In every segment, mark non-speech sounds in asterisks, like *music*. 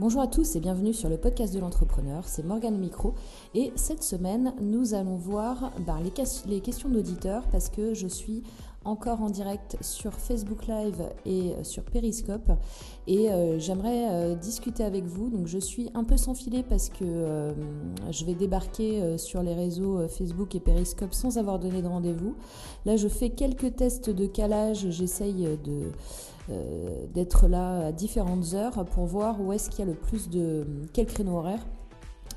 Bonjour à tous et bienvenue sur le podcast de l'entrepreneur, c'est Morgane Micro. Et cette semaine nous allons voir ben, les, questions d'auditeurs parce que je suis encore en direct sur Facebook Live et sur Periscope et euh, j'aimerais euh, discuter avec vous. Donc je suis un peu sans filet parce que euh, je vais débarquer sur les réseaux Facebook et Periscope sans avoir donné de rendez-vous. Là je fais quelques tests de calage, j'essaye de euh, d'être là à différentes heures pour voir où est-ce qu'il y a le plus de... quel créneau horaire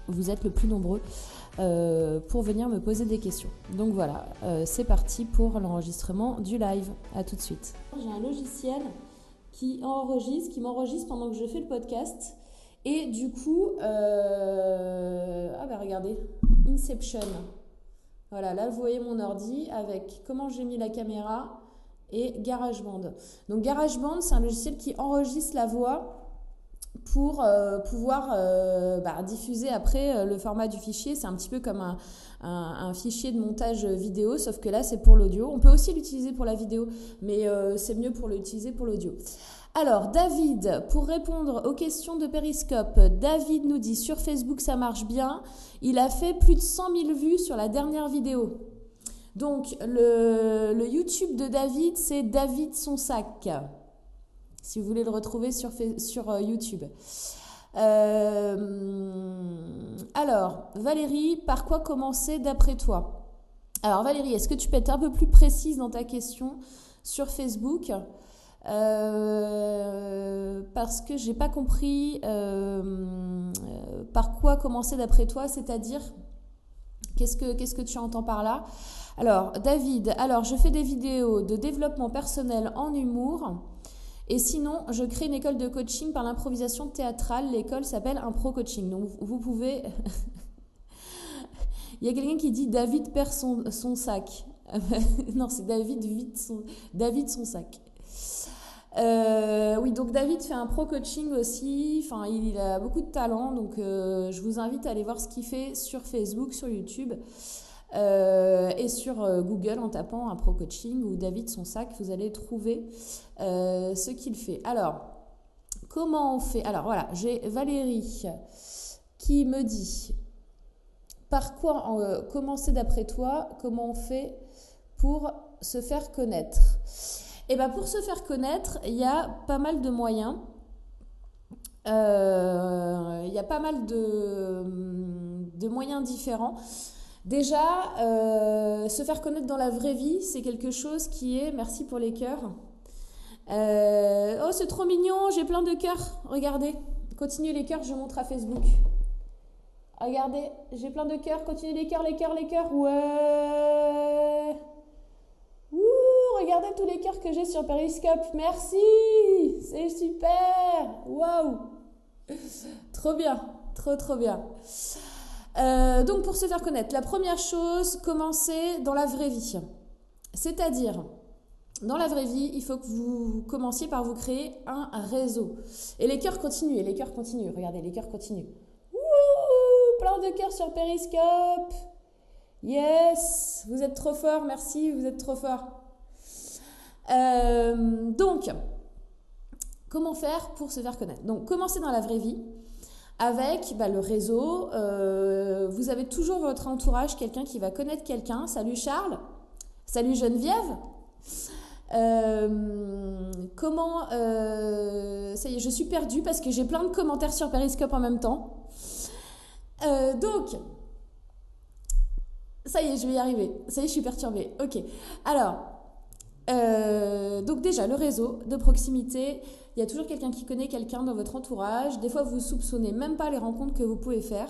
vous êtes le plus nombreux euh, pour venir me poser des questions. Donc voilà, euh, c'est parti pour l'enregistrement du live. À tout de suite. J'ai un logiciel qui enregistre, qui m'enregistre pendant que je fais le podcast. Et du coup, ah bah regardez, Inception. Voilà, là vous voyez mon ordi avec comment j'ai mis la caméra, et GarageBand. Donc GarageBand, c'est un logiciel qui enregistre la voix pour euh, pouvoir euh, bah, diffuser après euh, le format du fichier. C'est un petit peu comme un, un, fichier de montage vidéo, sauf que là, c'est pour l'audio. On peut aussi l'utiliser pour la vidéo, mais c'est mieux pour l'utiliser pour l'audio. Alors, David, pour répondre aux questions de Periscope, David nous dit sur Facebook, ça marche bien. Il a fait plus de 100 000 vues sur la dernière vidéo. Donc, le, YouTube de David, c'est David son sac. Si vous voulez le retrouver sur, sur euh, YouTube. Euh, alors, Valérie, par quoi commencer d'après toi? Alors, Valérie, est-ce que tu peux être un peu plus précise dans ta question sur Facebook? Euh, parce que j'ai pas compris par quoi commencer d'après toi, c'est-à-dire qu'est-ce que, qu'est-ce que tu entends par là? Alors, David, alors je fais des vidéos de développement personnel en humour. Et sinon, je crée une école de coaching par l'improvisation théâtrale. L'école s'appelle Impro Coaching. Donc, vous pouvez. *laughs* Il y a quelqu'un qui dit David perd son, sac. *laughs* non, c'est David vide son, David son sac. Euh, oui, donc David fait un pro coaching aussi. Enfin, il a beaucoup de talent, donc euh, je vous invite à aller voir ce qu'il fait sur Facebook, sur YouTube. Euh, et sur euh, Google, en tapant un pro coaching ou David son sac, vous allez trouver euh, ce qu'il fait. Alors, comment on fait? Alors voilà, j'ai Valérie qui me dit par quoi commencer d'après toi Comment on fait pour se faire connaître? Eh bien, pour se faire connaître, il y a pas mal de moyens. Il y a pas mal de moyens différents. Déjà, euh, se faire connaître dans la vraie vie, c'est quelque chose qui est, merci pour les cœurs. Euh, oh, c'est trop mignon, j'ai plein de cœurs. Regardez, continuez les cœurs, je montre à Facebook. Regardez, j'ai plein de cœurs, continuez les cœurs, les cœurs, les cœurs. Ouais. Ouh, regardez tous les cœurs que j'ai sur Periscope. Merci, c'est super. Waouh. Trop bien, trop trop bien. Euh, donc pour se faire connaître, la première chose, commencez dans la vraie vie. C'est-à-dire, dans la vraie vie, il faut que vous commenciez par vous créer un réseau. Et les cœurs continuent, les cœurs continuent. Regardez, les cœurs continuent. Ouh, plein de cœurs sur Periscope. Yes, vous êtes trop fort, merci, vous êtes trop fort. Euh, donc, comment faire pour se faire connaître? Donc, commencez dans la vraie vie avec bah, le réseau. Euh, vous avez toujours votre entourage, quelqu'un qui va connaître quelqu'un. Salut Charles. Salut Geneviève. Euh, comment euh, ça y est, je suis perdue parce que j'ai plein de commentaires sur Periscope en même temps. donc, ça y est, je vais y arriver. Ça y est, je suis perturbée. Ok. Alors, donc déjà, le réseau de proximité, il y a toujours quelqu'un qui connaît quelqu'un dans votre entourage. Des fois, vous soupçonnez même pas les rencontres que vous pouvez faire.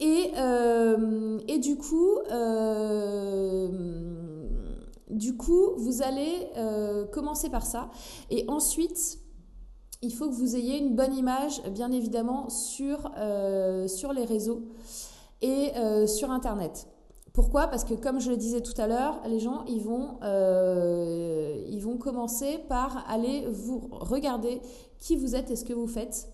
Et, euh, et du coup, euh, du coup, vous allez euh, commencer par ça. Et ensuite, il faut que vous ayez une bonne image, bien évidemment, sur les réseaux et sur Internet. Pourquoi? Parce que comme je le disais tout à l'heure, les gens euh, ils vont commencer par aller vous regarder qui vous êtes et ce que vous faites.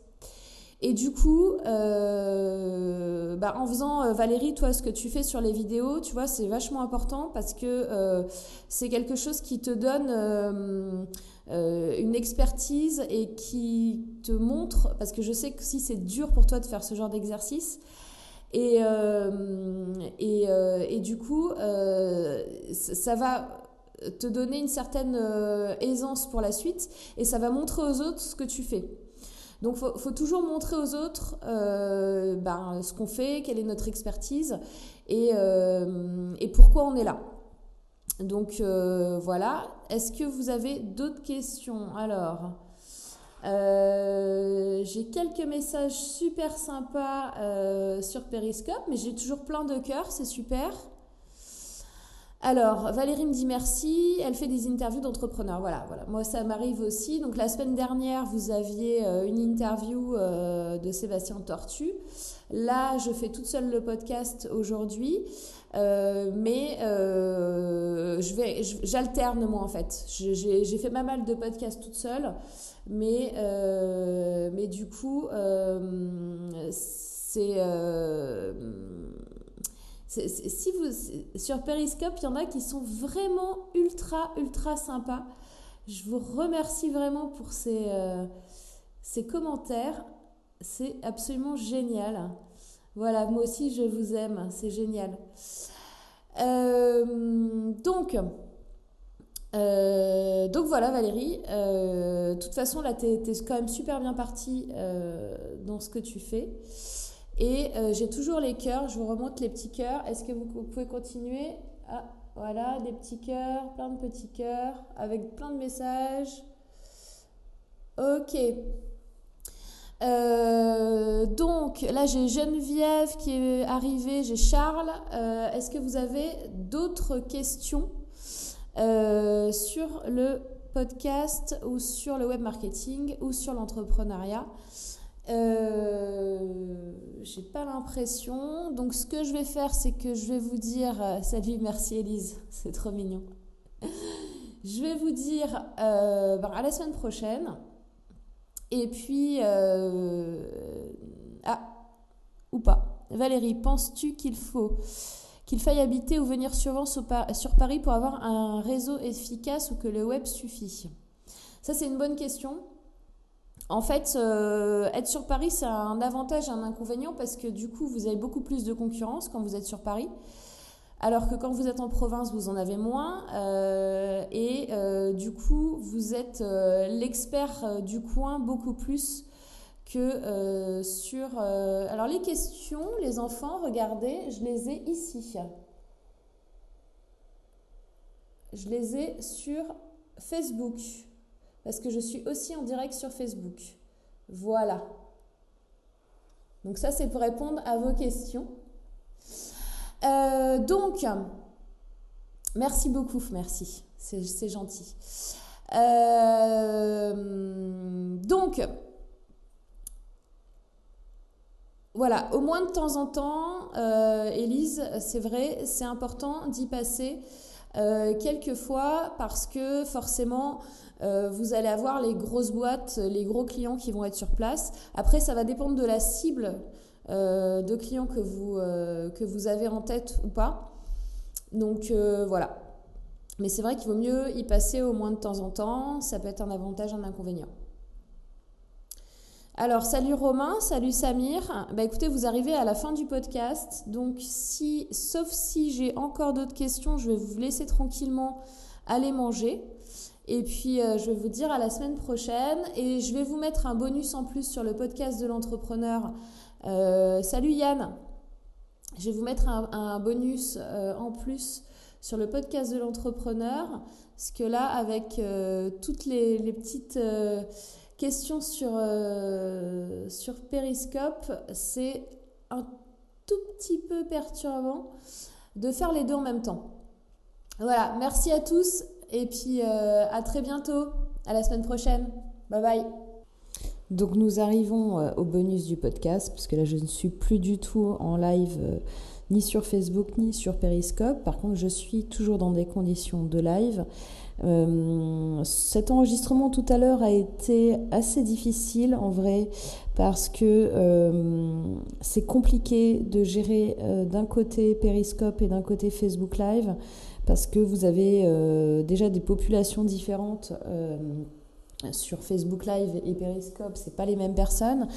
Et du coup, euh, bah, en faisant euh, Valérie, toi, ce que tu fais sur les vidéos, tu vois, c'est vachement important parce que c'est quelque chose qui te donne une expertise et qui te montre, parce que je sais que si c'est dur pour toi de faire ce genre d'exercice, et, et, et, du coup, ça va te donner une certaine aisance pour la suite et ça va montrer aux autres ce que tu fais. Donc, il faut, toujours montrer aux autres euh, ben, ce qu'on fait, quelle est notre expertise et, euh, et pourquoi on est là. Donc, euh, voilà. Est-ce que vous avez d'autres questions? Alors, j'ai quelques messages super sympas sur Periscope, mais j'ai toujours plein de cœurs, c'est super. Alors, Valérie me dit merci. Elle fait des interviews d'entrepreneurs. Voilà, voilà. Moi, ça m'arrive aussi. Donc, la semaine dernière, vous aviez euh, une interview euh, de Sébastien Tortu. Là, je fais toute seule le podcast aujourd'hui. Euh, mais j'alterne moi en fait. J'ai fait pas mal de podcasts toute seule, mais du coup, c'est si vous, sur Periscope, il y en a qui sont vraiment ultra, ultra sympas. Je vous remercie vraiment pour ces, euh, commentaires. C'est absolument génial. Voilà, moi aussi, je vous aime. C'est génial. Euh, donc, euh, donc voilà Valérie, de toute façon là tu es, quand même super bien partie dans ce que tu fais. Et euh, j'ai toujours les cœurs, je vous remonte les petits cœurs. Est-ce que vous, pouvez continuer? Ah, voilà, des petits cœurs, plein de petits cœurs, avec plein de messages. Ok. Euh, donc là j'ai Geneviève qui est arrivée, j'ai Charles. Euh, est-ce que vous avez d'autres questions sur le podcast ou sur le web marketing ou sur l'entrepreneuriat? Euh, j'ai pas l'impression. Donc, ce que je vais faire, c'est que je vais vous dire. Euh, salut, merci Elise, *laughs* c'est trop mignon. *laughs* je vais vous dire euh, ben, à la semaine prochaine. Et puis. ah, ou pas. Valérie, penses-tu qu'il faut qu'il faille habiter ou venir souvent sur Paris pour avoir un réseau efficace ou que le web suffit? Ça, c'est une bonne question. En fait, euh, être sur Paris, c'est un avantage et un inconvénient parce que du coup, vous avez beaucoup plus de concurrence quand vous êtes sur Paris. Alors que quand vous êtes en province, vous en avez moins. Euh, et euh, du coup, vous êtes l'expert du coin beaucoup plus que sur... Alors les questions, les enfants, regardez, je les ai ici. Je les ai sur Facebook parce que je suis aussi en direct sur Facebook. Voilà. Donc ça, c'est pour répondre à vos questions. Euh, donc, merci beaucoup, merci. C'est gentil. Euh, donc, voilà, au moins de temps en temps, euh, Élise, c'est vrai, c'est important d'y passer quelques fois parce que forcément, euh, vous allez avoir les grosses boîtes, les gros clients qui vont être sur place. Après, ça va dépendre de la cible euh, de clients que vous, euh, que vous avez en tête ou pas. Donc voilà. Mais c'est vrai qu'il vaut mieux y passer au moins de temps en temps. Ça peut être un avantage, un inconvénient. Alors, salut Romain, salut Samir. Bah écoutez, vous arrivez à la fin du podcast. Donc, si, sauf si j'ai encore d'autres questions, je vais vous laisser tranquillement aller manger. Et puis, euh, je vais vous dire à la semaine prochaine. Et je vais vous mettre un bonus en plus sur le podcast de l'entrepreneur. Euh, salut Yann. Je vais vous mettre un, bonus euh, en plus sur le podcast de l'entrepreneur. Parce que là, avec toutes les, les petites questions sur, sur Periscope, c'est un tout petit peu perturbant de faire les deux en même temps. Voilà, merci à tous et puis euh, à très bientôt, à la semaine prochaine. Bye bye. Donc nous arrivons euh, au bonus du podcast, parce que là je ne suis plus du tout en live euh, ni sur Facebook, ni sur Periscope. Par contre, je suis toujours dans des conditions de live. Cet enregistrement tout à l'heure a été assez difficile en vrai parce que c'est compliqué de gérer d'un côté Periscope et d'un côté Facebook Live parce que vous avez déjà des populations différentes sur Facebook Live et Periscope, c'est pas les mêmes personnes.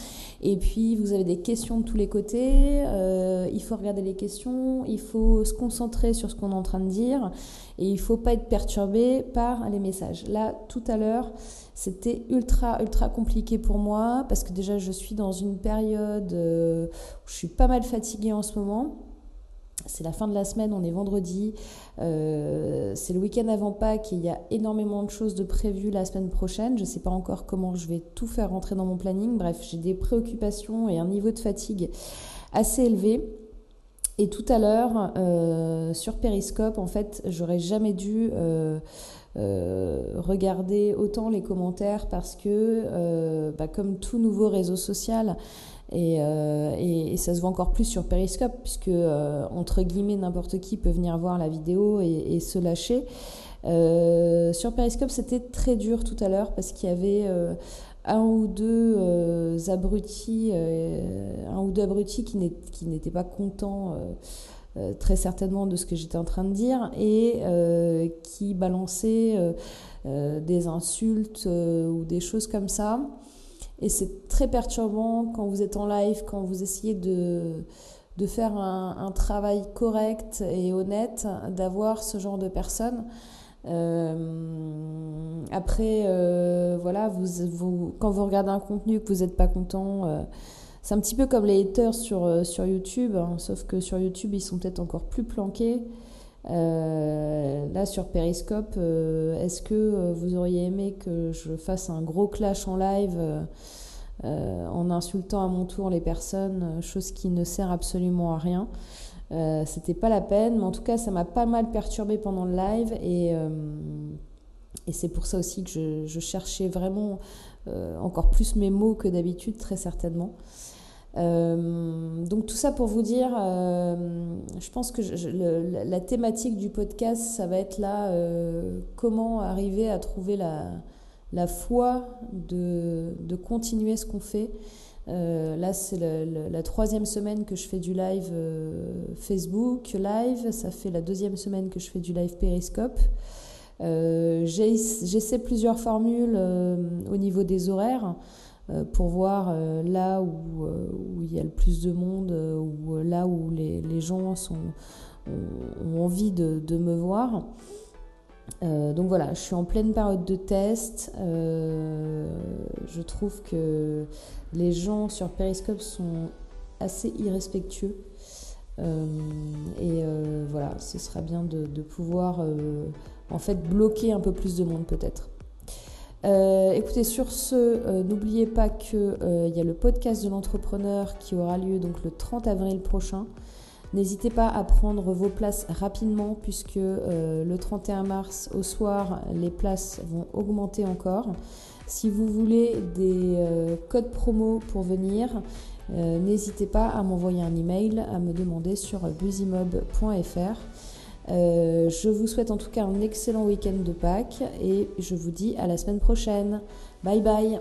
Et puis vous avez des questions de tous les côtés. Euh, il faut regarder les questions, il faut se concentrer sur ce qu'on est en train de dire, et il faut pas être perturbé par les messages. Là, tout à l'heure, c'était ultra ultra compliqué pour moi parce que déjà je suis dans une période euh, où je suis pas mal fatiguée en ce moment. C'est la fin de la semaine, on est vendredi, euh, c'est le week-end avant Pâques et il y a énormément de choses de prévues la semaine prochaine. Je ne sais pas encore comment je vais tout faire rentrer dans mon planning. Bref, j'ai des préoccupations et un niveau de fatigue assez élevé. Et tout à l'heure, euh, sur Periscope, en fait, j'aurais jamais dû euh, regarder autant les commentaires parce que, bah, comme tout nouveau réseau social, euh, et, ça se voit encore plus sur Periscope, puisque, euh, entre guillemets, n'importe qui peut venir voir la vidéo et, se lâcher. Euh, sur Periscope, c'était très dur tout à l'heure, parce qu'il y avait un ou deux abrutis, un ou deux abrutis qui n'étaient pas contents. très certainement de ce que j'étais en train de dire et qui balançaient des insultes ou des choses comme ça et c'est très perturbant quand vous êtes en live, quand vous essayez de, de faire un, travail correct et honnête, d'avoir ce genre de personnes. Euh, après, euh, voilà, quand vous regardez un contenu que vous n'êtes pas content, euh, c'est un petit peu comme les haters sur, sur YouTube, hein, sauf que sur YouTube, ils sont peut-être encore plus planqués. Euh, là, sur Periscope, euh, est-ce que euh, vous auriez aimé que je fasse un gros clash en live en insultant à mon tour les personnes, chose qui ne sert absolument à rien? C'était pas la peine, mais en tout cas, ça m'a pas mal perturbé pendant le live et, c'est pour ça aussi que je cherchais vraiment encore plus mes mots que d'habitude, très certainement. Euh, donc tout ça pour vous dire, euh, je pense que la thématique du podcast, ça va être là, euh, comment arriver à trouver la, la foi de, de, continuer ce qu'on fait. là, c'est la, troisième semaine que je fais du live Facebook Live, ça fait la deuxième semaine que je fais du live Periscope. J'essaie plusieurs formules au niveau des horaires. Euh, pour voir euh, là où, euh, où, il y a le plus de monde, ou là où les, gens sont, ont, envie de, me voir. donc voilà, je suis en pleine période de test. je trouve que les gens sur Periscope sont assez irrespectueux. et voilà, ce sera bien de, de pouvoir en fait bloquer un peu plus de monde peut-être. Euh, écoutez, sur ce, euh, n'oubliez pas qu'il euh, y a le podcast de l'entrepreneur qui aura lieu donc le 30 avril prochain. N'hésitez pas à prendre vos places rapidement puisque le 31 mars au soir, les places vont augmenter encore. Si vous voulez des codes promo pour venir, n'hésitez pas à m'envoyer un email, à me demander sur busymob.fr. Euh, je vous souhaite en tout cas un excellent week-end de Pâques et je vous dis à la semaine prochaine. Bye bye